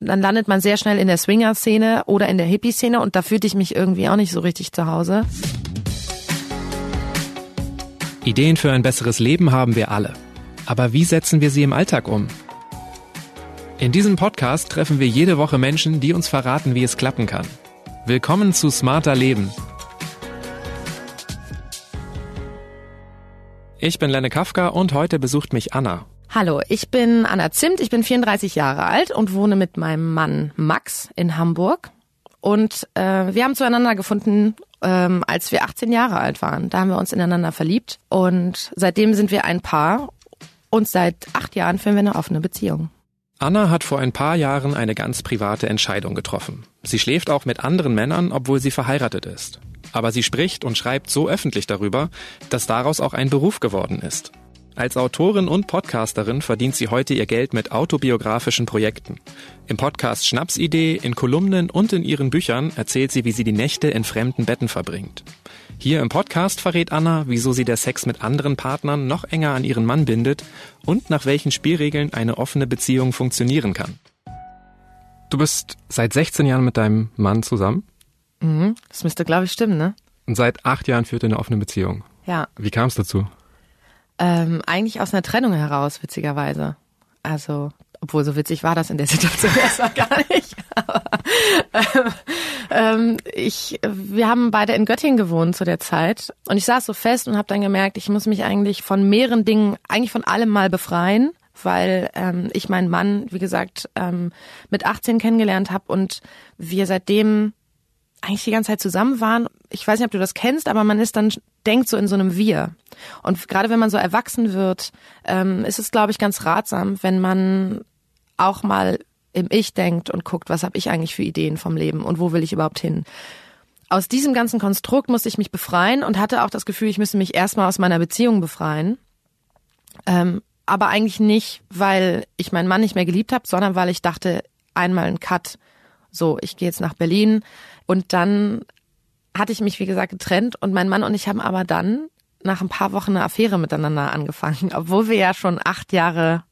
dann landet man sehr schnell in der Swinger-Szene oder in der Hippie-Szene und da fühlte ich mich irgendwie auch nicht so richtig zu Hause. Ideen für ein besseres Leben haben wir alle. Aber wie setzen wir sie im Alltag um? In diesem Podcast treffen wir jede Woche Menschen, die uns verraten, wie es klappen kann. Willkommen zu Smarter Leben. Ich bin Lenne Kafka und heute besucht mich Anna. Hallo, ich bin Anna Zimt, ich bin 34 Jahre alt und wohne mit meinem Mann Max in Hamburg. Und äh, wir haben zueinander gefunden, ähm, als wir 18 Jahre alt waren. Da haben wir uns ineinander verliebt und seitdem sind wir ein Paar und seit acht Jahren führen wir eine offene Beziehung. Anna hat vor ein paar Jahren eine ganz private Entscheidung getroffen. Sie schläft auch mit anderen Männern, obwohl sie verheiratet ist. Aber sie spricht und schreibt so öffentlich darüber, dass daraus auch ein Beruf geworden ist. Als Autorin und Podcasterin verdient sie heute ihr Geld mit autobiografischen Projekten. Im Podcast Schnapsidee, in Kolumnen und in ihren Büchern erzählt sie, wie sie die Nächte in fremden Betten verbringt. Hier im Podcast verrät Anna, wieso sie der Sex mit anderen Partnern noch enger an ihren Mann bindet und nach welchen Spielregeln eine offene Beziehung funktionieren kann. Du bist seit 16 Jahren mit deinem Mann zusammen? Mhm, das müsste, glaube ich, stimmen, ne? Und seit acht Jahren führt ihr eine offene Beziehung. Ja. Wie kam es dazu? Ähm, eigentlich aus einer Trennung heraus, witzigerweise. Also, obwohl so witzig war das in der Situation erstmal gar nicht. Aber, ähm, ähm, ich, wir haben beide in Göttingen gewohnt zu der Zeit und ich saß so fest und habe dann gemerkt, ich muss mich eigentlich von mehreren Dingen, eigentlich von allem mal befreien, weil ähm, ich meinen Mann, wie gesagt, ähm, mit 18 kennengelernt habe und wir seitdem eigentlich die ganze Zeit zusammen waren. Ich weiß nicht, ob du das kennst, aber man ist dann, denkt so in so einem Wir. Und gerade wenn man so erwachsen wird, ähm, ist es, glaube ich, ganz ratsam, wenn man auch mal im Ich denkt und guckt, was habe ich eigentlich für Ideen vom Leben und wo will ich überhaupt hin. Aus diesem ganzen Konstrukt musste ich mich befreien und hatte auch das Gefühl, ich müsste mich erstmal aus meiner Beziehung befreien. Ähm, aber eigentlich nicht, weil ich meinen Mann nicht mehr geliebt habe, sondern weil ich dachte, einmal ein Cut. So, ich gehe jetzt nach Berlin, und dann hatte ich mich, wie gesagt, getrennt und mein Mann und ich haben aber dann nach ein paar Wochen eine Affäre miteinander angefangen, obwohl wir ja schon acht Jahre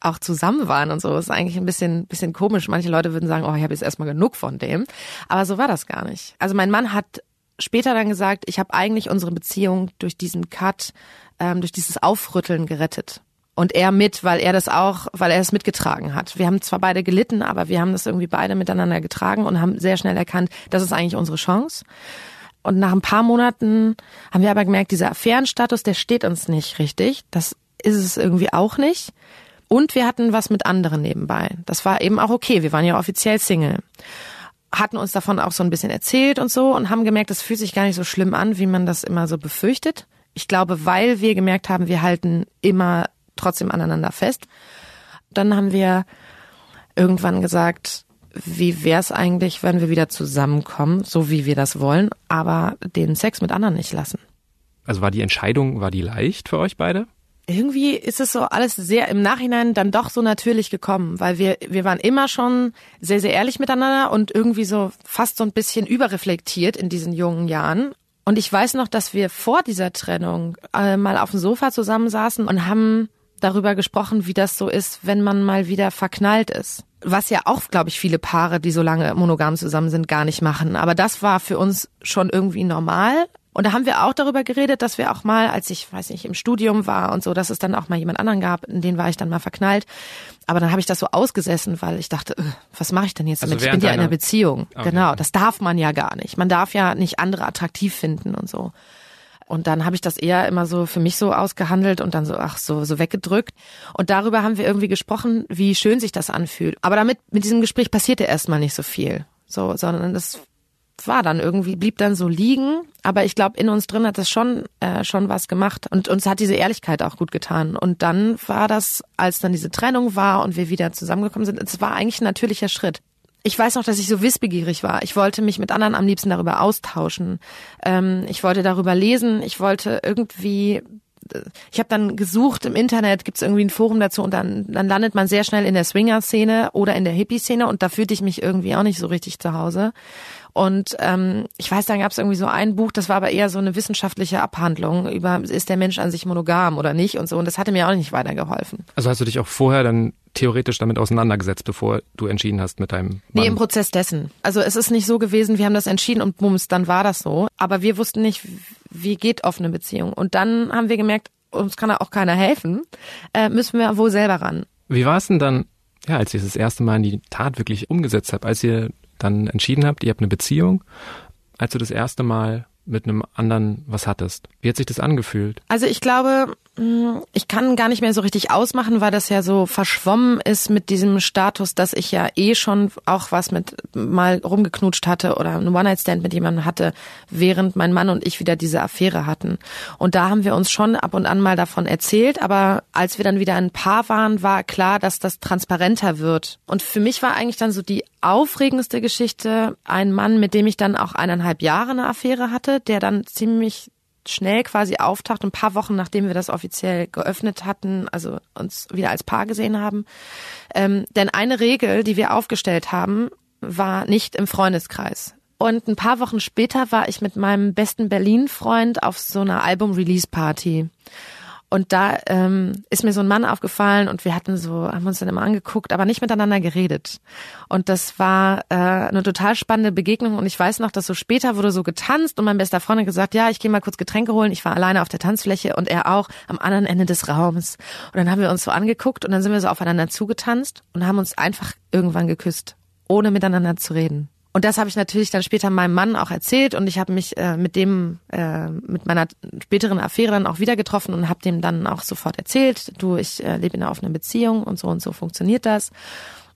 auch zusammen waren und so. Das ist eigentlich ein bisschen, bisschen komisch. Manche Leute würden sagen, oh, ich habe jetzt erstmal genug von dem. Aber so war das gar nicht. Also mein Mann hat später dann gesagt, ich habe eigentlich unsere Beziehung durch diesen Cut, ähm, durch dieses Aufrütteln gerettet und er mit, weil er das auch, weil er es mitgetragen hat. Wir haben zwar beide gelitten, aber wir haben das irgendwie beide miteinander getragen und haben sehr schnell erkannt, das ist eigentlich unsere Chance. Und nach ein paar Monaten haben wir aber gemerkt, dieser Affärenstatus, der steht uns nicht richtig. Das ist es irgendwie auch nicht. Und wir hatten was mit anderen nebenbei. Das war eben auch okay. Wir waren ja offiziell Single. Hatten uns davon auch so ein bisschen erzählt und so und haben gemerkt, das fühlt sich gar nicht so schlimm an, wie man das immer so befürchtet. Ich glaube, weil wir gemerkt haben, wir halten immer trotzdem aneinander fest. Dann haben wir irgendwann gesagt, wie wäre es eigentlich, wenn wir wieder zusammenkommen, so wie wir das wollen, aber den Sex mit anderen nicht lassen. Also war die Entscheidung, war die leicht für euch beide? Irgendwie ist es so alles sehr im Nachhinein dann doch so natürlich gekommen, weil wir, wir waren immer schon sehr, sehr ehrlich miteinander und irgendwie so fast so ein bisschen überreflektiert in diesen jungen Jahren. Und ich weiß noch, dass wir vor dieser Trennung äh, mal auf dem Sofa zusammensaßen und haben darüber gesprochen, wie das so ist, wenn man mal wieder verknallt ist. Was ja auch, glaube ich, viele Paare, die so lange monogam zusammen sind, gar nicht machen. Aber das war für uns schon irgendwie normal. Und da haben wir auch darüber geredet, dass wir auch mal, als ich, weiß nicht, im Studium war und so, dass es dann auch mal jemand anderen gab, in den war ich dann mal verknallt. Aber dann habe ich das so ausgesessen, weil ich dachte, äh, was mache ich denn jetzt damit? Also ich bin ja in einer Beziehung. Okay. Genau, das darf man ja gar nicht. Man darf ja nicht andere attraktiv finden und so. Und dann habe ich das eher immer so für mich so ausgehandelt und dann so, ach so, so weggedrückt. Und darüber haben wir irgendwie gesprochen, wie schön sich das anfühlt. Aber damit, mit diesem Gespräch passierte erstmal nicht so viel. So, sondern das war dann irgendwie, blieb dann so liegen. Aber ich glaube, in uns drin hat das schon, äh, schon was gemacht. Und uns hat diese Ehrlichkeit auch gut getan. Und dann war das, als dann diese Trennung war und wir wieder zusammengekommen sind, es war eigentlich ein natürlicher Schritt ich weiß noch, dass ich so wissbegierig war. Ich wollte mich mit anderen am liebsten darüber austauschen. Ähm, ich wollte darüber lesen. Ich wollte irgendwie ich habe dann gesucht im Internet, gibt es irgendwie ein Forum dazu und dann, dann landet man sehr schnell in der Swinger-Szene oder in der Hippie-Szene und da fühlte ich mich irgendwie auch nicht so richtig zu Hause. Und ähm, ich weiß, dann gab es irgendwie so ein Buch, das war aber eher so eine wissenschaftliche Abhandlung über, ist der Mensch an sich monogam oder nicht und so. Und das hatte mir auch nicht weitergeholfen. Also hast du dich auch vorher dann theoretisch damit auseinandergesetzt, bevor du entschieden hast mit deinem Mann? Nee, im Prozess dessen. Also es ist nicht so gewesen, wir haben das entschieden und bums, dann war das so. Aber wir wussten nicht, wie geht offene Beziehung. Und dann haben wir gemerkt, uns kann auch keiner helfen, äh, müssen wir wohl selber ran. Wie war es denn dann, ja, als ihr das erste Mal in die Tat wirklich umgesetzt habt, als ihr dann entschieden habt, ihr habt eine Beziehung, als du das erste Mal mit einem anderen was hattest. Wie hat sich das angefühlt? Also ich glaube, hm, ich kann gar nicht mehr so richtig ausmachen, weil das ja so verschwommen ist mit diesem Status, dass ich ja eh schon auch was mit mal rumgeknutscht hatte oder einen One-Night-Stand mit jemandem hatte, während mein Mann und ich wieder diese Affäre hatten. Und da haben wir uns schon ab und an mal davon erzählt, aber als wir dann wieder ein Paar waren, war klar, dass das transparenter wird. Und für mich war eigentlich dann so die aufregendste Geschichte ein Mann, mit dem ich dann auch eineinhalb Jahre eine Affäre hatte, der dann ziemlich schnell quasi auftaucht, ein paar Wochen nachdem wir das offiziell geöffnet hatten, also uns wieder als Paar gesehen haben. Ähm, denn eine Regel, die wir aufgestellt haben, war nicht im Freundeskreis. Und ein paar Wochen später war ich mit meinem besten Berlin-Freund auf so einer Album-Release-Party. Und da ähm, ist mir so ein Mann aufgefallen und wir hatten so, haben uns dann immer angeguckt, aber nicht miteinander geredet. Und das war äh, eine total spannende Begegnung. Und ich weiß noch, dass so später wurde so getanzt und mein bester Freund hat gesagt, ja, ich gehe mal kurz Getränke holen. Ich war alleine auf der Tanzfläche und er auch am anderen Ende des Raums. Und dann haben wir uns so angeguckt und dann sind wir so aufeinander zugetanzt und haben uns einfach irgendwann geküsst, ohne miteinander zu reden. Und das habe ich natürlich dann später meinem Mann auch erzählt und ich habe mich äh, mit dem, äh, mit meiner späteren Affäre dann auch wieder getroffen und habe dem dann auch sofort erzählt, du, ich äh, lebe in einer offenen Beziehung und so und so funktioniert das.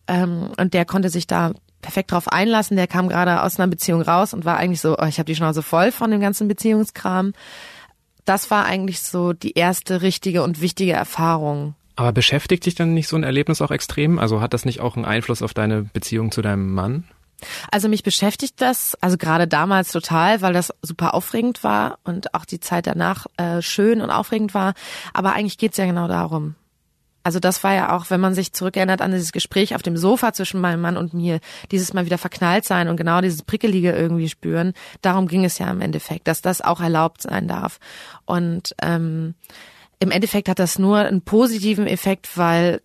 Ähm, und der konnte sich da perfekt drauf einlassen. Der kam gerade aus einer Beziehung raus und war eigentlich so, oh, ich habe die Schnauze voll von dem ganzen Beziehungskram. Das war eigentlich so die erste richtige und wichtige Erfahrung. Aber beschäftigt dich dann nicht so ein Erlebnis auch extrem? Also hat das nicht auch einen Einfluss auf deine Beziehung zu deinem Mann? Also mich beschäftigt das, also gerade damals total, weil das super aufregend war und auch die Zeit danach äh, schön und aufregend war. Aber eigentlich geht's ja genau darum. Also das war ja auch, wenn man sich zurückerinnert an dieses Gespräch auf dem Sofa zwischen meinem Mann und mir, dieses Mal wieder verknallt sein und genau dieses Prickelige irgendwie spüren. Darum ging es ja im Endeffekt, dass das auch erlaubt sein darf. Und ähm, im Endeffekt hat das nur einen positiven Effekt, weil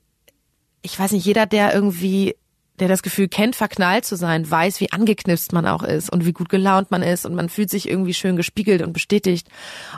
ich weiß nicht, jeder, der irgendwie der das Gefühl kennt, verknallt zu sein, weiß, wie angeknipst man auch ist und wie gut gelaunt man ist und man fühlt sich irgendwie schön gespiegelt und bestätigt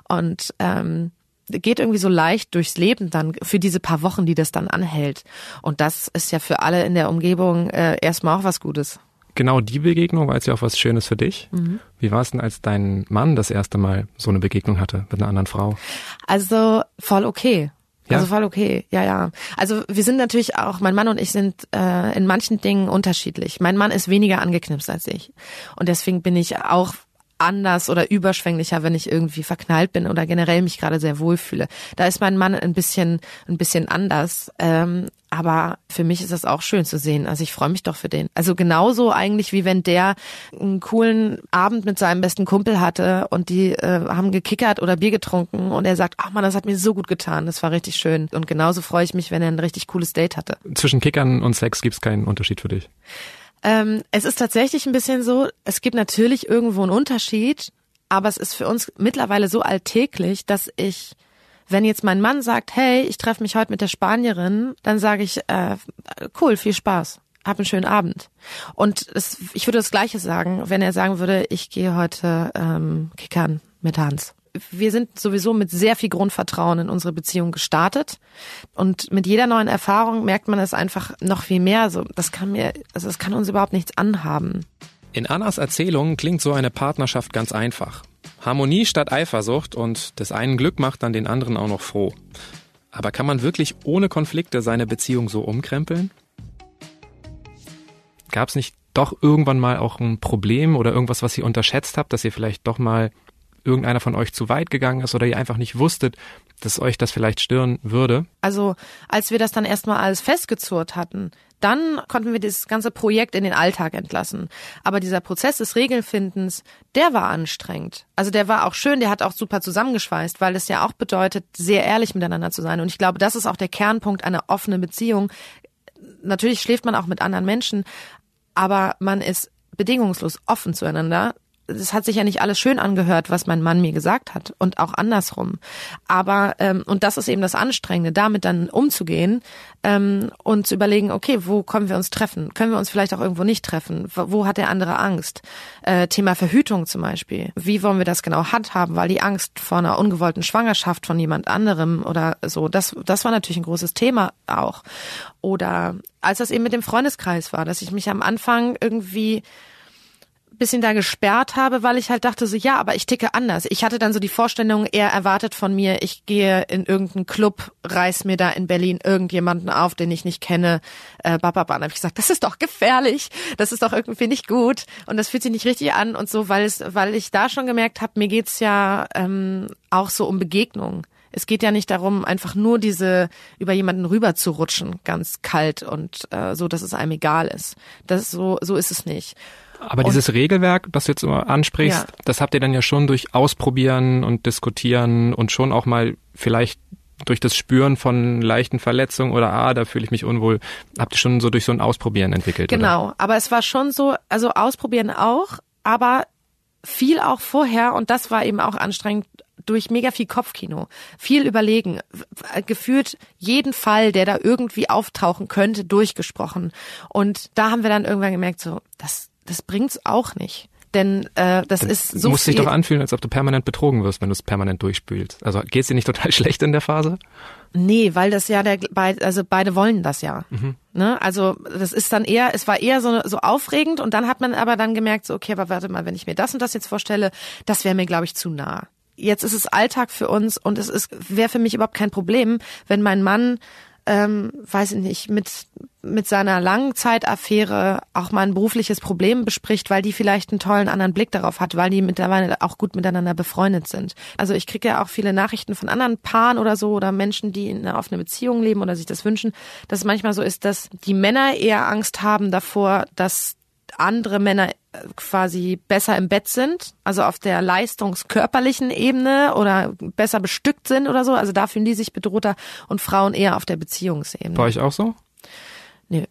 und ähm, geht irgendwie so leicht durchs Leben dann für diese paar Wochen, die das dann anhält. Und das ist ja für alle in der Umgebung äh, erstmal auch was Gutes. Genau die Begegnung war jetzt ja auch was Schönes für dich. Mhm. Wie war es denn, als dein Mann das erste Mal so eine Begegnung hatte mit einer anderen Frau? Also voll okay. Ja. Also voll okay, ja, ja. Also wir sind natürlich auch, mein Mann und ich sind äh, in manchen Dingen unterschiedlich. Mein Mann ist weniger angeknipst als ich. Und deswegen bin ich auch anders oder überschwänglicher, wenn ich irgendwie verknallt bin oder generell mich gerade sehr wohl fühle. Da ist mein Mann ein bisschen, ein bisschen anders. Ähm, aber für mich ist das auch schön zu sehen. Also ich freue mich doch für den. Also genauso eigentlich wie wenn der einen coolen Abend mit seinem besten Kumpel hatte und die äh, haben gekickert oder Bier getrunken und er sagt, ach man, das hat mir so gut getan, das war richtig schön. Und genauso freue ich mich, wenn er ein richtig cooles Date hatte. Zwischen Kickern und Sex gibt's keinen Unterschied für dich. Ähm, es ist tatsächlich ein bisschen so, es gibt natürlich irgendwo einen Unterschied, aber es ist für uns mittlerweile so alltäglich, dass ich, wenn jetzt mein Mann sagt, hey, ich treffe mich heute mit der Spanierin, dann sage ich, äh, cool, viel Spaß. Hab einen schönen Abend. Und es, ich würde das Gleiche sagen, wenn er sagen würde, ich gehe heute ähm, kickern mit Hans wir sind sowieso mit sehr viel Grundvertrauen in unsere Beziehung gestartet. Und mit jeder neuen Erfahrung merkt man es einfach noch viel mehr. So, das kann mir, also das kann uns überhaupt nichts anhaben. In Annas Erzählung klingt so eine Partnerschaft ganz einfach. Harmonie statt Eifersucht und des einen Glück macht dann den anderen auch noch froh. Aber kann man wirklich ohne Konflikte seine Beziehung so umkrempeln? Gab es nicht doch irgendwann mal auch ein Problem oder irgendwas, was ihr unterschätzt habt, dass ihr vielleicht doch mal irgendeiner von euch zu weit gegangen ist oder ihr einfach nicht wusstet, dass euch das vielleicht stören würde? Also als wir das dann erstmal alles festgezurrt hatten, dann konnten wir dieses ganze Projekt in den Alltag entlassen. Aber dieser Prozess des Regelfindens, der war anstrengend. Also der war auch schön, der hat auch super zusammengeschweißt, weil es ja auch bedeutet, sehr ehrlich miteinander zu sein. Und ich glaube, das ist auch der Kernpunkt einer offenen Beziehung. Natürlich schläft man auch mit anderen Menschen, aber man ist bedingungslos offen zueinander es hat sich ja nicht alles schön angehört, was mein Mann mir gesagt hat und auch andersrum. Aber ähm, und das ist eben das Anstrengende, damit dann umzugehen ähm, und zu überlegen, okay, wo können wir uns treffen? Können wir uns vielleicht auch irgendwo nicht treffen? Wo hat der andere Angst? Äh, Thema Verhütung zum Beispiel. Wie wollen wir das genau handhaben? Weil die Angst vor einer ungewollten Schwangerschaft von jemand anderem oder so, das das war natürlich ein großes Thema auch. Oder als das eben mit dem Freundeskreis war, dass ich mich am Anfang irgendwie bisschen da gesperrt habe, weil ich halt dachte so, ja, aber ich ticke anders. Ich hatte dann so die Vorstellung, er erwartet von mir, ich gehe in irgendeinen Club, reiß mir da in Berlin irgendjemanden auf, den ich nicht kenne, äh, bababa. Dann habe ich gesagt, das ist doch gefährlich, das ist doch irgendwie nicht gut und das fühlt sich nicht richtig an und so, weil es, weil ich da schon gemerkt habe, mir geht's ja ähm, auch so um Begegnungen. Es geht ja nicht darum, einfach nur diese über jemanden rüber zu rutschen, ganz kalt und äh, so, dass es einem egal ist. Das so so ist es nicht. Aber und, dieses Regelwerk, das du jetzt immer ansprichst, ja. das habt ihr dann ja schon durch Ausprobieren und Diskutieren und schon auch mal vielleicht durch das Spüren von leichten Verletzungen oder ah, da fühle ich mich unwohl, habt ihr schon so durch so ein Ausprobieren entwickelt. Genau, oder? aber es war schon so, also Ausprobieren auch, aber viel auch vorher und das war eben auch anstrengend durch mega viel Kopfkino, viel überlegen, gefühlt jeden Fall, der da irgendwie auftauchen könnte, durchgesprochen. Und da haben wir dann irgendwann gemerkt, so, das, das bringt's auch nicht. Denn äh, das, das ist so. Muss sich doch anfühlen, als ob du permanent betrogen wirst, wenn du es permanent durchspülst. Also geht's dir nicht total schlecht in der Phase? Nee, weil das ja der also beide wollen das ja. Mhm. Ne? Also das ist dann eher, es war eher so, so aufregend und dann hat man aber dann gemerkt, so, okay, aber warte mal, wenn ich mir das und das jetzt vorstelle, das wäre mir, glaube ich, zu nah. Jetzt ist es Alltag für uns und es ist wäre für mich überhaupt kein Problem, wenn mein Mann ähm, weiß ich nicht, mit, mit seiner Langzeitaffäre auch mal ein berufliches Problem bespricht, weil die vielleicht einen tollen anderen Blick darauf hat, weil die mittlerweile auch gut miteinander befreundet sind. Also ich kriege ja auch viele Nachrichten von anderen Paaren oder so oder Menschen, die in einer offenen Beziehung leben oder sich das wünschen, dass es manchmal so ist, dass die Männer eher Angst haben davor, dass andere Männer äh, quasi besser im Bett sind, also auf der leistungskörperlichen Ebene oder besser bestückt sind oder so. Also da fühlen die sich bedrohter und Frauen eher auf der Beziehungsebene. Bei euch auch so? Nö.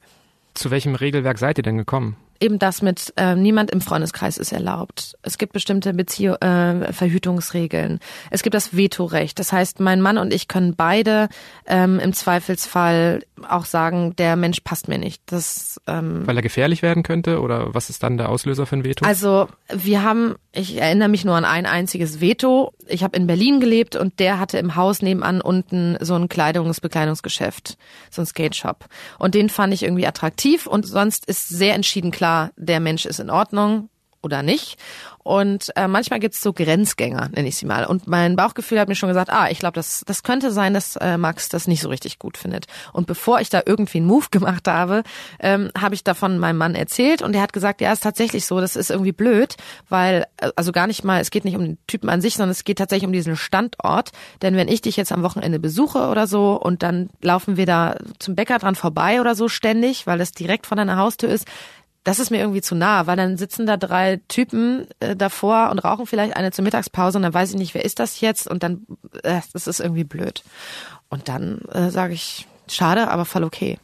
Zu welchem Regelwerk seid ihr denn gekommen? Eben das mit äh, niemand im Freundeskreis ist erlaubt. Es gibt bestimmte Bezieh äh, Verhütungsregeln. Es gibt das Vetorecht. Das heißt, mein Mann und ich können beide ähm, im Zweifelsfall auch sagen, der Mensch passt mir nicht. Das, ähm, Weil er gefährlich werden könnte oder was ist dann der Auslöser für ein Veto? Also wir haben, ich erinnere mich nur an ein einziges Veto. Ich habe in Berlin gelebt und der hatte im Haus nebenan unten so ein Kleidungsbekleidungsgeschäft, so ein Skate Shop. Und den fand ich irgendwie attraktiv und sonst ist sehr entschieden klar, klar, der Mensch ist in Ordnung oder nicht. Und äh, manchmal gibt's so Grenzgänger, nenne ich sie mal. Und mein Bauchgefühl hat mir schon gesagt, ah, ich glaube, das, das könnte sein, dass äh, Max das nicht so richtig gut findet. Und bevor ich da irgendwie einen Move gemacht habe, ähm, habe ich davon meinem Mann erzählt und der hat gesagt, ja, ist tatsächlich so, das ist irgendwie blöd, weil, äh, also gar nicht mal, es geht nicht um den Typen an sich, sondern es geht tatsächlich um diesen Standort. Denn wenn ich dich jetzt am Wochenende besuche oder so und dann laufen wir da zum Bäcker dran vorbei oder so ständig, weil es direkt vor deiner Haustür ist, das ist mir irgendwie zu nah, weil dann sitzen da drei Typen äh, davor und rauchen vielleicht eine zur Mittagspause und dann weiß ich nicht, wer ist das jetzt und dann, äh, das ist irgendwie blöd. Und dann äh, sage ich, schade, aber voll okay.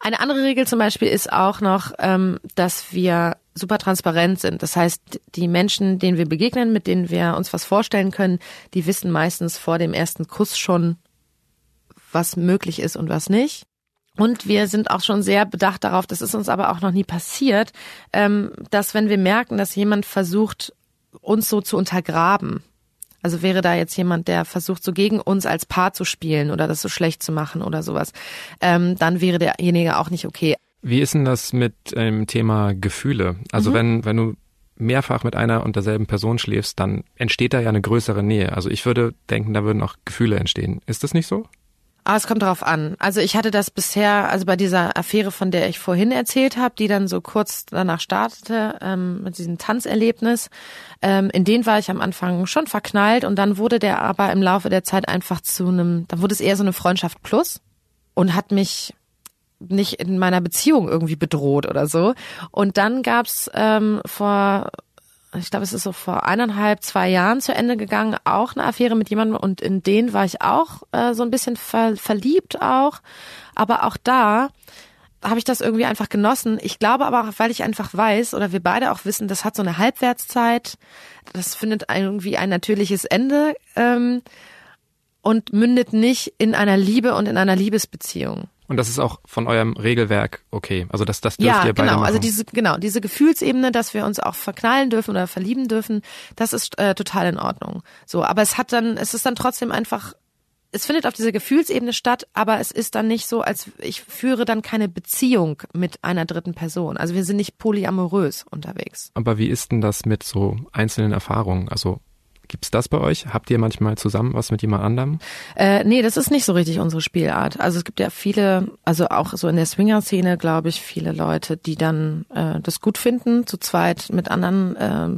Eine andere Regel zum Beispiel ist auch noch, ähm, dass wir super transparent sind. Das heißt, die Menschen, denen wir begegnen, mit denen wir uns was vorstellen können, die wissen meistens vor dem ersten Kuss schon, was möglich ist und was nicht. Und wir sind auch schon sehr bedacht darauf, das ist uns aber auch noch nie passiert, ähm, dass wenn wir merken, dass jemand versucht, uns so zu untergraben, also wäre da jetzt jemand, der versucht, so gegen uns als Paar zu spielen oder das so schlecht zu machen oder sowas, ähm, dann wäre derjenige auch nicht okay. Wie ist denn das mit dem ähm, Thema Gefühle? Also mhm. wenn, wenn du mehrfach mit einer und derselben Person schläfst, dann entsteht da ja eine größere Nähe. Also ich würde denken, da würden auch Gefühle entstehen. Ist das nicht so? Ah, es kommt darauf an. Also ich hatte das bisher, also bei dieser Affäre, von der ich vorhin erzählt habe, die dann so kurz danach startete, ähm, mit diesem Tanzerlebnis, ähm, in den war ich am Anfang schon verknallt und dann wurde der aber im Laufe der Zeit einfach zu einem, dann wurde es eher so eine Freundschaft plus und hat mich nicht in meiner Beziehung irgendwie bedroht oder so. Und dann gab's ähm, vor ich glaube, es ist so vor eineinhalb, zwei Jahren zu Ende gegangen, auch eine Affäre mit jemandem und in den war ich auch äh, so ein bisschen ver verliebt auch. Aber auch da habe ich das irgendwie einfach genossen. Ich glaube aber auch, weil ich einfach weiß oder wir beide auch wissen, das hat so eine Halbwertszeit, das findet irgendwie ein natürliches Ende ähm, und mündet nicht in einer Liebe und in einer Liebesbeziehung. Und das ist auch von eurem Regelwerk okay. Also das, das dürft ja, ihr beide genau. machen. Also diese, genau, diese Gefühlsebene, dass wir uns auch verknallen dürfen oder verlieben dürfen, das ist äh, total in Ordnung. So, aber es hat dann, es ist dann trotzdem einfach, es findet auf dieser Gefühlsebene statt, aber es ist dann nicht so, als ich führe dann keine Beziehung mit einer dritten Person. Also wir sind nicht polyamorös unterwegs. Aber wie ist denn das mit so einzelnen Erfahrungen? Also Gibt's das bei euch? Habt ihr manchmal zusammen was mit jemand anderem? Äh, nee, das ist nicht so richtig unsere Spielart. Also es gibt ja viele, also auch so in der Swinger-Szene, glaube ich, viele Leute, die dann äh, das gut finden, zu zweit mit anderen äh,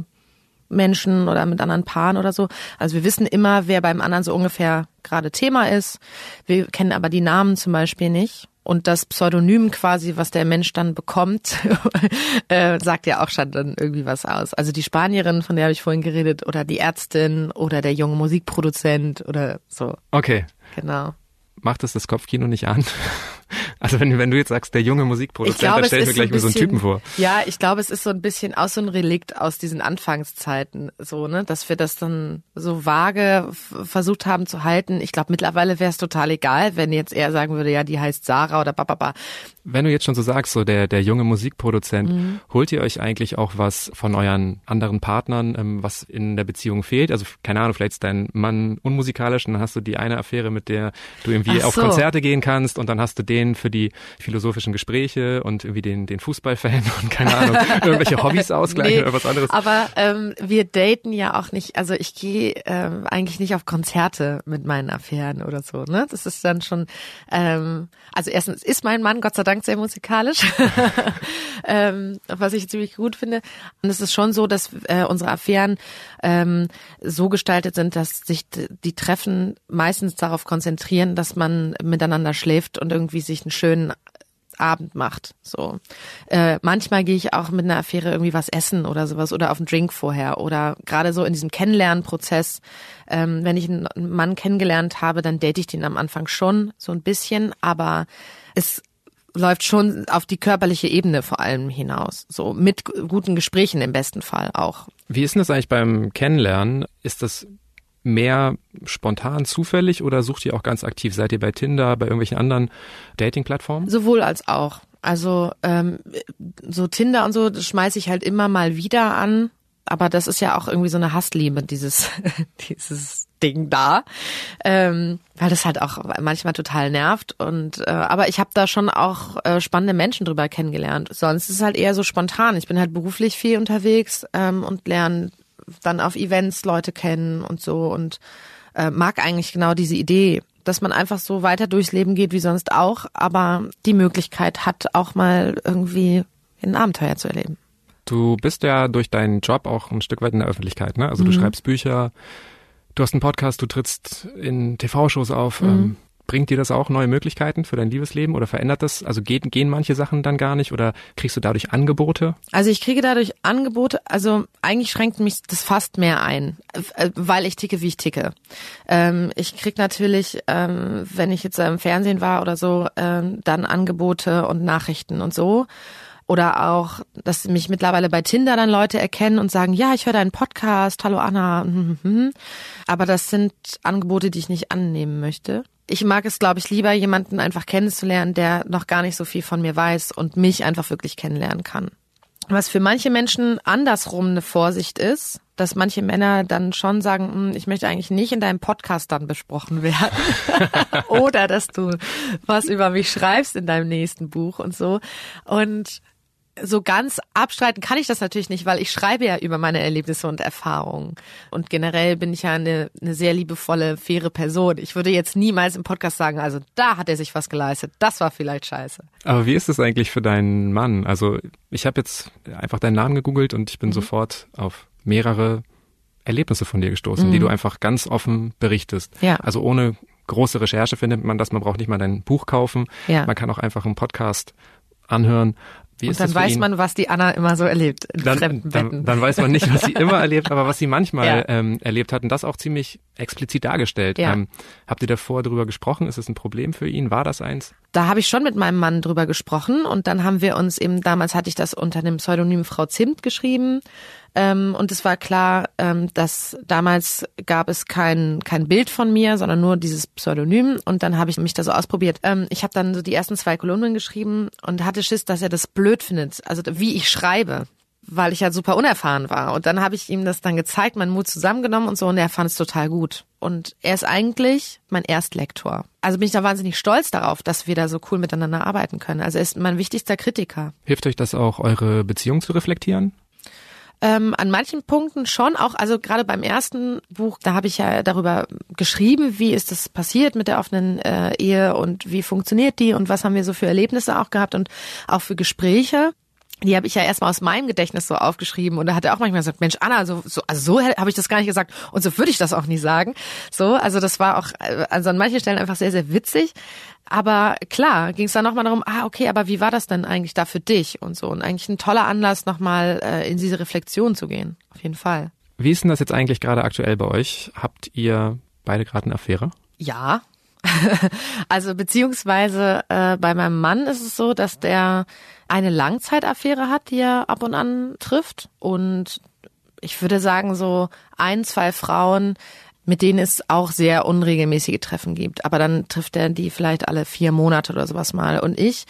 Menschen oder mit anderen Paaren oder so. Also wir wissen immer, wer beim anderen so ungefähr gerade Thema ist. Wir kennen aber die Namen zum Beispiel nicht. Und das Pseudonym quasi, was der Mensch dann bekommt, äh, sagt ja auch schon dann irgendwie was aus. Also die Spanierin, von der habe ich vorhin geredet, oder die Ärztin oder der junge Musikproduzent oder so. Okay. Genau. Macht es das Kopfkino nicht an? Also wenn, wenn du jetzt sagst, der junge Musikproduzent, glaube, dann es stell ich mir gleich so mal ein so einen bisschen- Typen vor. Ja, ich glaube, es ist so ein bisschen auch so ein Relikt aus diesen Anfangszeiten, so, ne, dass wir das dann so vage versucht haben zu halten. Ich glaube, mittlerweile wäre es total egal, wenn jetzt er sagen würde, ja, die heißt Sarah oder bababa. Wenn du jetzt schon so sagst, so der, der junge Musikproduzent, Mhm. holt ihr euch eigentlich auch was von euren anderen Partnern, ähm, was in der Beziehung fehlt? Also keine Ahnung, vielleicht ist dein Mann unmusikalisch und dann hast du die eine Affäre, mit der du irgendwie Ach auf so. Konzerte gehen kannst und dann hast du den für die philosophischen Gespräche und irgendwie den, den Fußballfan und keine Ahnung, irgendwelche Hobbys ausgleichen Nee, oder was anderes. Aber ähm, wir daten ja auch nicht, also ich gehe ähm, eigentlich nicht auf Konzerte mit meinen Affären oder so, ne? Das ist dann schon, ähm, also erstens ist mein Mann Gott sei Dank sehr musikalisch, ähm, was ich ziemlich gut finde. Und es ist schon so, dass äh, unsere Affären ähm, so gestaltet sind, dass sich die Treffen meistens darauf konzentrieren, dass man miteinander schläft und irgendwie sich einen schönen Abend macht. So. Äh, manchmal gehe ich auch mit einer Affäre irgendwie was essen oder sowas oder auf einen Drink vorher. Oder gerade so in diesem Kennenlernprozess, ähm, wenn ich einen Mann kennengelernt habe, dann date ich den am Anfang schon so ein bisschen, aber es läuft schon auf die körperliche Ebene vor allem hinaus. So mit gu- guten Gesprächen im besten Fall auch. Wie ist denn das eigentlich beim Kennenlernen? Ist das mehr spontan, zufällig oder sucht ihr auch ganz aktiv? Seid ihr bei Tinder, bei irgendwelchen anderen Dating-Plattformen? Sowohl als auch. Also ähm, so Tinder und so das schmeiße ich halt immer mal wieder an. Aber das ist ja auch irgendwie so eine Hassliebe, dieses, dieses Ding da. Ähm, weil das halt auch manchmal total nervt. Und äh, aber ich habe da schon auch äh, spannende Menschen drüber kennengelernt. Sonst ist es halt eher so spontan. Ich bin halt beruflich viel unterwegs ähm, und lerne dann auf Events Leute kennen und so und äh, mag eigentlich genau diese Idee, dass man einfach so weiter durchs Leben geht wie sonst auch, aber die Möglichkeit hat, auch mal irgendwie ein Abenteuer zu erleben. Du bist ja durch deinen Job auch ein Stück weit in der Öffentlichkeit, ne? Also du schreibst Bücher, du hast einen Podcast, du trittst in TV-Shows auf. Ähm, bringt dir das auch neue Möglichkeiten für dein Liebesleben oder verändert das? Also geht, gehen manche Sachen dann gar nicht oder kriegst du dadurch Angebote? Also ich kriege dadurch Angebote, also eigentlich schränkt mich das fast mehr ein, äh, weil ich ticke, wie ich ticke. Ähm, ich krieg natürlich, ähm, wenn ich jetzt im Fernsehen war oder so, ähm, dann Angebote und Nachrichten und so. Oder auch, dass mich mittlerweile bei Tinder dann Leute erkennen und sagen, ja, ich höre deinen Podcast, hallo Anna. Aber das sind Angebote, die ich nicht annehmen möchte. Ich mag es, glaube ich, lieber, jemanden einfach kennenzulernen, der noch gar nicht so viel von mir weiß und mich einfach wirklich kennenlernen kann. Was für manche Menschen andersrum eine Vorsicht ist, dass manche Männer dann schon sagen, "Hm, ich möchte eigentlich nicht in deinem Podcast dann besprochen werden. Oder dass du was über mich schreibst in deinem nächsten Buch und so. Und so ganz abstreiten kann ich das natürlich nicht, weil ich schreibe ja über meine Erlebnisse und Erfahrungen. Und generell bin ich ja eine, eine sehr liebevolle, faire Person. Ich würde jetzt niemals im Podcast sagen, also da hat er sich was geleistet. Das war vielleicht scheiße. Aber wie ist es eigentlich für deinen Mann? Also ich habe jetzt einfach deinen Namen gegoogelt und ich bin mhm. sofort auf mehrere Erlebnisse von dir gestoßen, mhm. die du einfach ganz offen berichtest. Ja. Also ohne große Recherche findet man das. Man braucht nicht mal dein Buch kaufen. Ja. Man kann auch einfach einen Podcast anhören. Wie und dann weiß man, was die Anna immer so erlebt dann, dann, dann, weiß man nicht, was sie immer erlebt, aber was sie manchmal ja. ähm, erlebt hat. Und das auch ziemlich explizit dargestellt. Ja. Ähm, habt ihr davor darüber gesprochen? Ist es ein Problem für ihn? War das eins? Da habe ich schon mit meinem Mann drüber gesprochen und dann haben wir uns eben, damals hatte ich das unter dem Pseudonym Frau Zimt geschrieben ähm, und es war klar, ähm, dass damals gab es kein, kein Bild von mir, sondern nur dieses Pseudonym. Und dann habe ich mich da so ausprobiert. Ähm, ich habe dann so die ersten zwei Kolumnen geschrieben und hatte Schiss, dass er das blöd findet. Also wie ich schreibe weil ich halt super unerfahren war. Und dann habe ich ihm das dann gezeigt, meinen Mut zusammengenommen und so, und er fand es total gut. Und er ist eigentlich mein Erstlektor. Also bin ich da wahnsinnig stolz darauf, dass wir da so cool miteinander arbeiten können. Also er ist mein wichtigster Kritiker. Hilft euch das auch, eure Beziehung zu reflektieren? Ähm, an manchen Punkten schon, auch also gerade beim ersten Buch, da habe ich ja darüber geschrieben, wie ist das passiert mit der offenen äh, Ehe und wie funktioniert die und was haben wir so für Erlebnisse auch gehabt und auch für Gespräche die habe ich ja erstmal aus meinem Gedächtnis so aufgeschrieben und da hat er auch manchmal gesagt, Mensch, Anna, so, so also so habe ich das gar nicht gesagt und so würde ich das auch nie sagen. So, also das war auch äh, also an manchen Stellen einfach sehr, sehr witzig. Aber klar, ging es dann nochmal darum, ah, okay, aber wie war das denn eigentlich da für dich und so? Und eigentlich ein toller Anlass, nochmal äh, in diese Reflexion zu gehen. Auf jeden Fall. Wie ist denn das jetzt eigentlich gerade aktuell bei euch? Habt ihr beide gerade eine Affäre? Ja. also beziehungsweise äh, bei meinem Mann ist es so, dass der eine Langzeitaffäre hat, die er ab und an trifft. Und ich würde sagen, so ein, zwei Frauen, mit denen es auch sehr unregelmäßige Treffen gibt. Aber dann trifft er die vielleicht alle vier Monate oder sowas mal. Und ich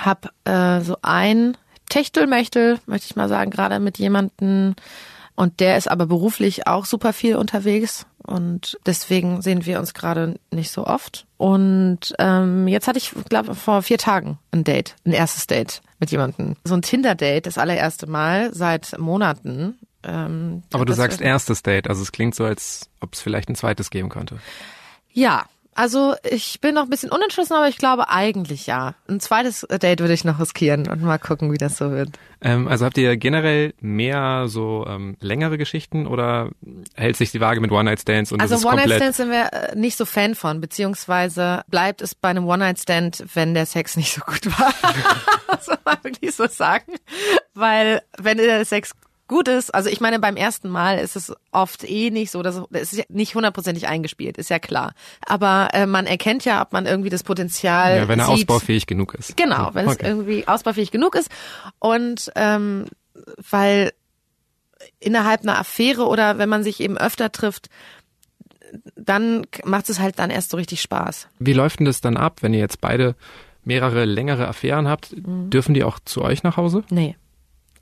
habe äh, so ein Techtelmechtel, möchte ich mal sagen, gerade mit jemanden, und der ist aber beruflich auch super viel unterwegs und deswegen sehen wir uns gerade nicht so oft. Und ähm, jetzt hatte ich, glaube vor vier Tagen ein Date, ein erstes Date mit jemandem. So ein Tinder-Date, das allererste Mal seit Monaten. Ähm, aber du sagst erstes Date, also es klingt so, als ob es vielleicht ein zweites geben könnte. Ja, also ich bin noch ein bisschen unentschlossen, aber ich glaube eigentlich ja. Ein zweites Date würde ich noch riskieren und mal gucken, wie das so wird. Ähm, also habt ihr generell mehr so ähm, längere Geschichten oder hält sich die Waage mit One-Night-Stands und Also One-Night-Stands sind wir äh, nicht so Fan von, beziehungsweise bleibt es bei einem One-Night-Stand, wenn der Sex nicht so gut war. das soll man wirklich so sagen. Weil wenn der Sex gut ist. Also ich meine, beim ersten Mal ist es oft eh nicht so, dass es ist nicht hundertprozentig eingespielt, ist ja klar. Aber äh, man erkennt ja, ob man irgendwie das Potenzial. Ja, wenn er sieht. ausbaufähig genug ist. Genau, wenn okay. es irgendwie ausbaufähig genug ist. Und ähm, weil innerhalb einer Affäre oder wenn man sich eben öfter trifft, dann macht es halt dann erst so richtig Spaß. Wie läuft denn das dann ab, wenn ihr jetzt beide mehrere längere Affären habt? Mhm. Dürfen die auch zu euch nach Hause? Nee.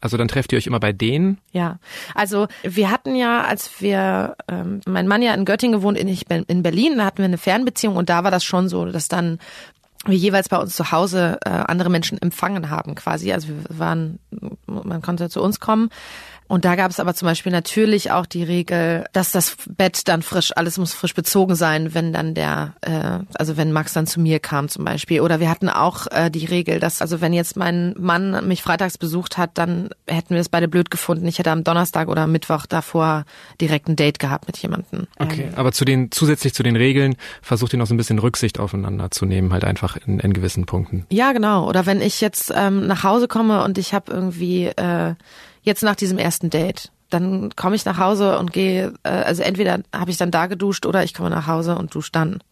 Also dann trefft ihr euch immer bei denen? Ja, also wir hatten ja, als wir, ähm, mein Mann ja in Göttingen gewohnt, ich bin in Berlin, da hatten wir eine Fernbeziehung und da war das schon so, dass dann wir jeweils bei uns zu Hause äh, andere Menschen empfangen haben quasi. Also wir waren, man konnte zu uns kommen und da gab es aber zum Beispiel natürlich auch die Regel, dass das Bett dann frisch, alles muss frisch bezogen sein, wenn dann der, äh, also wenn Max dann zu mir kam zum Beispiel. Oder wir hatten auch äh, die Regel, dass also wenn jetzt mein Mann mich freitags besucht hat, dann hätten wir es beide blöd gefunden. Ich hätte am Donnerstag oder Mittwoch davor direkt ein Date gehabt mit jemandem. Okay, ähm. aber zu den zusätzlich zu den Regeln versucht ihr noch so ein bisschen Rücksicht aufeinander zu nehmen, halt einfach in, in gewissen Punkten. Ja, genau. Oder wenn ich jetzt ähm, nach Hause komme und ich habe irgendwie äh, jetzt nach diesem ersten Date. Dann komme ich nach Hause und gehe, äh, also entweder habe ich dann da geduscht oder ich komme nach Hause und dusche dann.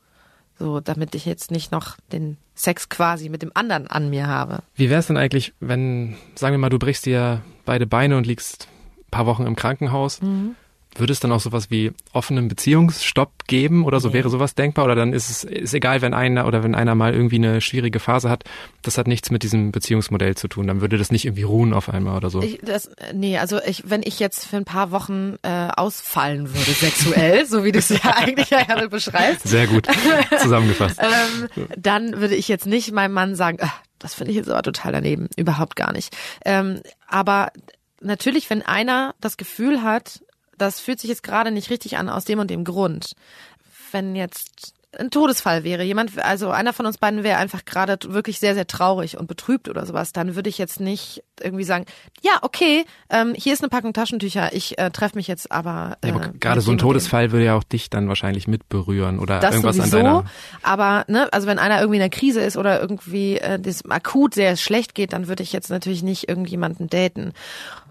So, damit ich jetzt nicht noch den Sex quasi mit dem anderen an mir habe. Wie wäre es denn eigentlich, wenn, sagen wir mal, du brichst dir beide Beine und liegst ein paar Wochen im Krankenhaus? Mhm. Würde es dann auch sowas wie offenen Beziehungsstopp geben oder so? Nee. Wäre sowas denkbar? Oder dann ist es ist egal, wenn einer oder wenn einer mal irgendwie eine schwierige Phase hat, das hat nichts mit diesem Beziehungsmodell zu tun. Dann würde das nicht irgendwie ruhen auf einmal oder so. Ich, das, nee, also ich, wenn ich jetzt für ein paar Wochen äh, ausfallen würde sexuell, so wie du es ja eigentlich ja gerade beschreibst. Sehr gut zusammengefasst. ähm, dann würde ich jetzt nicht meinem Mann sagen, äh, das finde ich jetzt aber total daneben. Überhaupt gar nicht. Ähm, aber natürlich, wenn einer das Gefühl hat, das fühlt sich jetzt gerade nicht richtig an aus dem und dem Grund. Wenn jetzt ein Todesfall wäre, jemand, also einer von uns beiden wäre einfach gerade wirklich sehr, sehr traurig und betrübt oder sowas, dann würde ich jetzt nicht irgendwie sagen, ja, okay, ähm, hier ist eine Packung Taschentücher, ich äh, treffe mich jetzt aber. Äh, ja, aber gerade so ein Todesfall würde ja auch dich dann wahrscheinlich mitberühren oder das irgendwas sowieso, an deiner. Aber ne, also wenn einer irgendwie in einer Krise ist oder irgendwie äh, das akut sehr schlecht geht, dann würde ich jetzt natürlich nicht irgendjemanden daten.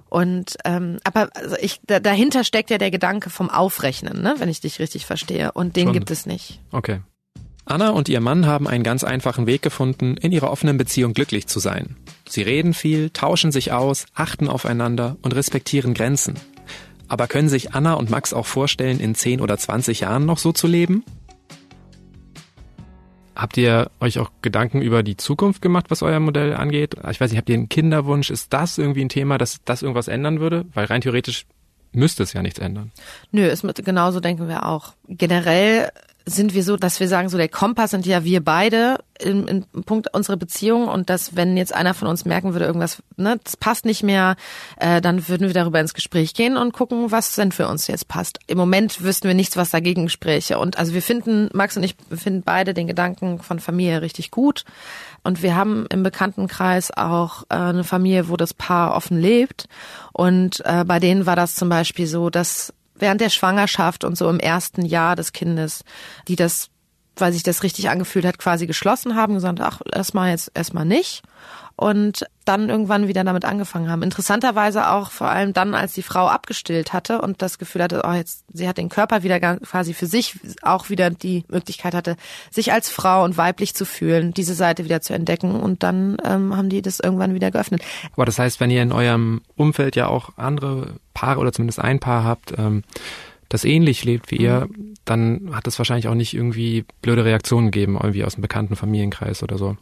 Und ähm, aber also ich da, dahinter steckt ja der Gedanke vom Aufrechnen, ne, wenn ich dich richtig verstehe. Und den Schon. gibt es nicht. Okay. Anna und ihr Mann haben einen ganz einfachen Weg gefunden, in ihrer offenen Beziehung glücklich zu sein. Sie reden viel, tauschen sich aus, achten aufeinander und respektieren Grenzen. Aber können sich Anna und Max auch vorstellen, in 10 oder 20 Jahren noch so zu leben? Habt ihr euch auch Gedanken über die Zukunft gemacht, was euer Modell angeht? Ich weiß nicht, habt ihr einen Kinderwunsch? Ist das irgendwie ein Thema, dass das irgendwas ändern würde? Weil rein theoretisch müsste es ja nichts ändern. Nö, es, genauso denken wir auch. Generell sind wir so, dass wir sagen, so der Kompass sind ja wir beide im, im Punkt unserer Beziehung und dass wenn jetzt einer von uns merken würde, irgendwas, ne, das passt nicht mehr, äh, dann würden wir darüber ins Gespräch gehen und gucken, was denn für uns jetzt passt. Im Moment wüssten wir nichts, was dagegen Gespräche. Und also wir finden, Max und ich finden beide den Gedanken von Familie richtig gut. Und wir haben im Bekanntenkreis auch äh, eine Familie, wo das Paar offen lebt. Und äh, bei denen war das zum Beispiel so, dass während der Schwangerschaft und so im ersten Jahr des Kindes, die das, weil sich das richtig angefühlt hat, quasi geschlossen haben, gesagt, ach, erstmal jetzt erstmal nicht und dann irgendwann wieder damit angefangen haben. Interessanterweise auch vor allem dann, als die Frau abgestillt hatte und das Gefühl hatte, oh, jetzt, sie hat den Körper wieder quasi für sich auch wieder die Möglichkeit hatte, sich als Frau und weiblich zu fühlen, diese Seite wieder zu entdecken und dann ähm, haben die das irgendwann wieder geöffnet. Aber das heißt, wenn ihr in eurem Umfeld ja auch andere Paare oder zumindest ein Paar habt, ähm, das ähnlich lebt wie ihr, mhm. dann hat es wahrscheinlich auch nicht irgendwie blöde Reaktionen gegeben, irgendwie aus einem bekannten Familienkreis oder so.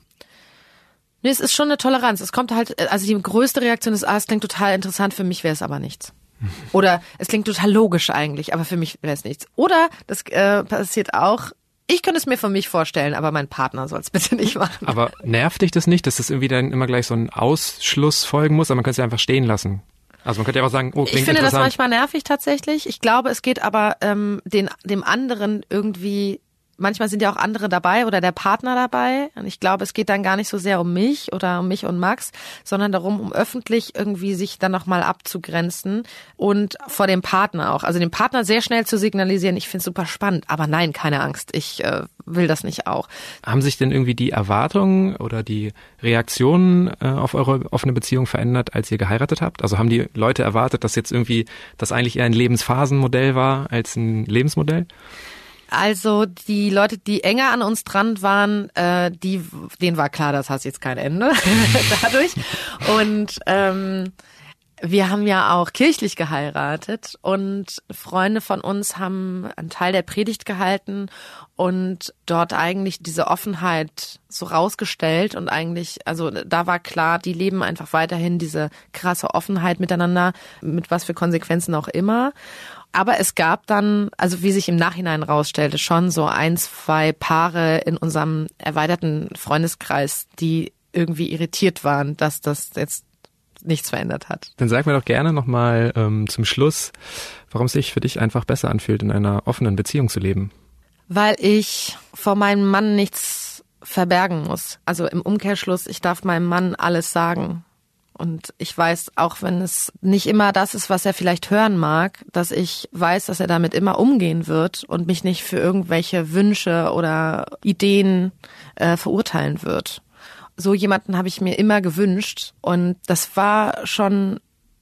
Nee, es ist schon eine Toleranz. Es kommt halt, äh, also die größte Reaktion ist, ah, es klingt total interessant, für mich wäre es aber nichts. Oder es klingt total logisch eigentlich, aber für mich wäre es nichts. Oder das äh, passiert auch, ich könnte es mir von mich vorstellen, aber mein Partner soll es bitte nicht machen. Aber nervt dich das nicht, dass das irgendwie dann immer gleich so ein Ausschluss folgen muss, aber man könnte es ja einfach stehen lassen? Also man könnte ja auch sagen, oh, klingt Ich finde das manchmal nervig tatsächlich. Ich glaube, es geht aber ähm, den, dem anderen irgendwie manchmal sind ja auch andere dabei oder der Partner dabei. Und ich glaube, es geht dann gar nicht so sehr um mich oder um mich und Max, sondern darum, um öffentlich irgendwie sich dann nochmal abzugrenzen und vor dem Partner auch. Also dem Partner sehr schnell zu signalisieren, ich finde es super spannend, aber nein, keine Angst, ich äh, will das nicht auch. Haben sich denn irgendwie die Erwartungen oder die Reaktionen äh, auf eure offene Beziehung verändert, als ihr geheiratet habt? Also haben die Leute erwartet, dass jetzt irgendwie das eigentlich eher ein Lebensphasenmodell war als ein Lebensmodell? Also die Leute, die enger an uns dran waren, äh, die, denen war klar, das hat jetzt kein Ende dadurch. Und ähm, wir haben ja auch kirchlich geheiratet und Freunde von uns haben einen Teil der Predigt gehalten und dort eigentlich diese Offenheit so rausgestellt und eigentlich, also da war klar, die leben einfach weiterhin diese krasse Offenheit miteinander, mit was für Konsequenzen auch immer. Aber es gab dann, also wie sich im Nachhinein rausstellte, schon so ein, zwei Paare in unserem erweiterten Freundeskreis, die irgendwie irritiert waren, dass das jetzt nichts verändert hat. Dann sag mir doch gerne nochmal ähm, zum Schluss, warum es sich für dich einfach besser anfühlt, in einer offenen Beziehung zu leben. Weil ich vor meinem Mann nichts verbergen muss. Also im Umkehrschluss, ich darf meinem Mann alles sagen. Und ich weiß, auch wenn es nicht immer das ist, was er vielleicht hören mag, dass ich weiß, dass er damit immer umgehen wird und mich nicht für irgendwelche Wünsche oder Ideen äh, verurteilen wird. So jemanden habe ich mir immer gewünscht und das war schon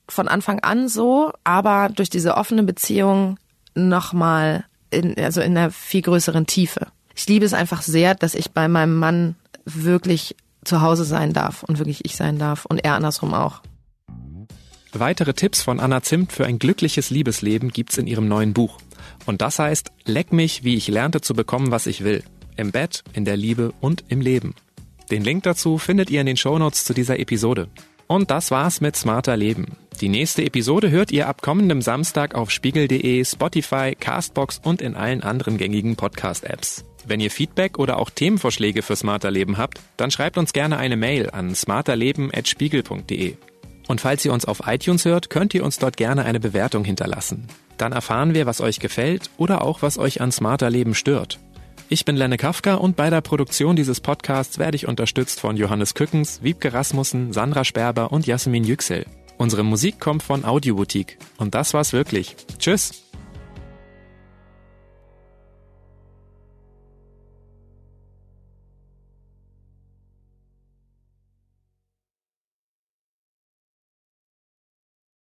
von Anfang an so, aber durch diese offene Beziehung nochmal in, also in einer viel größeren Tiefe. Ich liebe es einfach sehr, dass ich bei meinem Mann wirklich zu Hause sein darf und wirklich ich sein darf und er andersrum auch. Weitere Tipps von Anna Zimt für ein glückliches Liebesleben gibt's in ihrem neuen Buch. Und das heißt, Leck mich, wie ich lernte zu bekommen, was ich will. Im Bett, in der Liebe und im Leben. Den Link dazu findet ihr in den Shownotes zu dieser Episode. Und das war's mit Smarter Leben. Die nächste Episode hört ihr ab kommendem Samstag auf spiegel.de, Spotify, Castbox und in allen anderen gängigen Podcast-Apps. Wenn ihr Feedback oder auch Themenvorschläge für Smarter Leben habt, dann schreibt uns gerne eine Mail an smarterleben.spiegel.de. Und falls ihr uns auf iTunes hört, könnt ihr uns dort gerne eine Bewertung hinterlassen. Dann erfahren wir, was euch gefällt oder auch was euch an Smarter Leben stört. Ich bin Lenne Kafka und bei der Produktion dieses Podcasts werde ich unterstützt von Johannes Kückens, Wiebke Rasmussen, Sandra Sperber und Jasmin Yüksel. Unsere Musik kommt von Audioboutique. Und das war's wirklich. Tschüss!